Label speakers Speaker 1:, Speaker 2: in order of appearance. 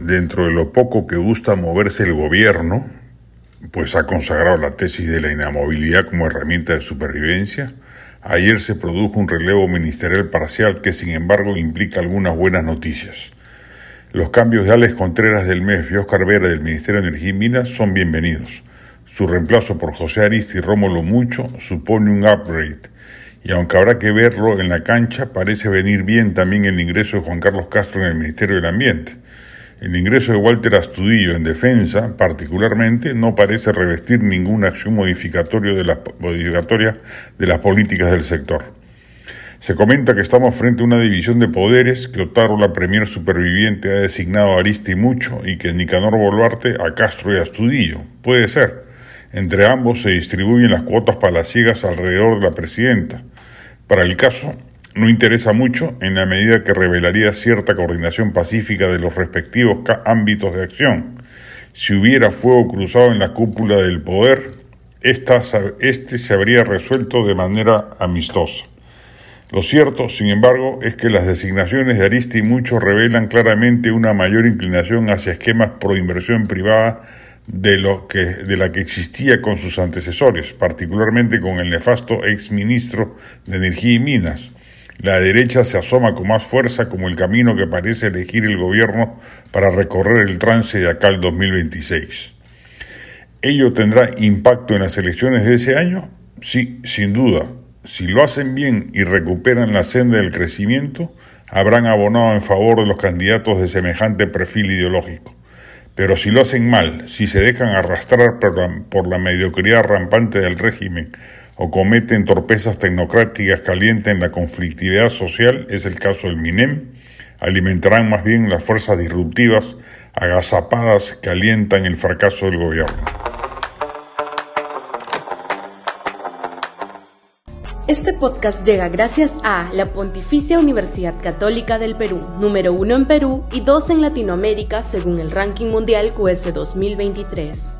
Speaker 1: dentro de lo poco que gusta moverse el gobierno, pues ha consagrado la tesis de la inamovilidad como herramienta de supervivencia, ayer se produjo un relevo ministerial parcial que sin embargo implica algunas buenas noticias. Los cambios de Alex Contreras del MEF y Oscar Vera del Ministerio de Energía y Minas son bienvenidos. Su reemplazo por José Aristi y Rómulo Mucho supone un upgrade, y aunque habrá que verlo en la cancha, parece venir bien también el ingreso de Juan Carlos Castro en el Ministerio del Ambiente. El ingreso de Walter Astudillo en defensa, particularmente, no parece revestir ninguna acción modificatoria de, las, modificatoria de las políticas del sector. Se comenta que estamos frente a una división de poderes que Otaro, la premier superviviente, ha designado a Aristi Mucho y que Nicanor Boluarte a Castro y Astudillo. Puede ser. Entre ambos se distribuyen las cuotas palaciegas alrededor de la presidenta. Para el caso, no interesa mucho en la medida que revelaría cierta coordinación pacífica de los respectivos ámbitos de acción. Si hubiera fuego cruzado en la cúpula del poder, esta, este se habría resuelto de manera amistosa. Lo cierto, sin embargo, es que las designaciones de Aristi y Mucho revelan claramente una mayor inclinación hacia esquemas pro inversión privada de, lo que, de la que existía con sus antecesores, particularmente con el nefasto ex ministro de Energía y Minas, la derecha se asoma con más fuerza como el camino que parece elegir el gobierno para recorrer el trance de acá al 2026. ¿Ello tendrá impacto en las elecciones de ese año? Sí, sin duda. Si lo hacen bien y recuperan la senda del crecimiento, habrán abonado en favor de los candidatos de semejante perfil ideológico. Pero si lo hacen mal, si se dejan arrastrar por la, mediocridad rampante del régimen o cometen torpezas tecnocráticas que alienten la conflictividad social, es el caso del MINEM, alimentarán más bien las fuerzas disruptivas agazapadas que alientan el fracaso del gobierno.
Speaker 2: Este podcast llega gracias a la Pontificia Universidad Católica del Perú, número uno en Perú y dos en Latinoamérica según el ranking mundial QS 2023.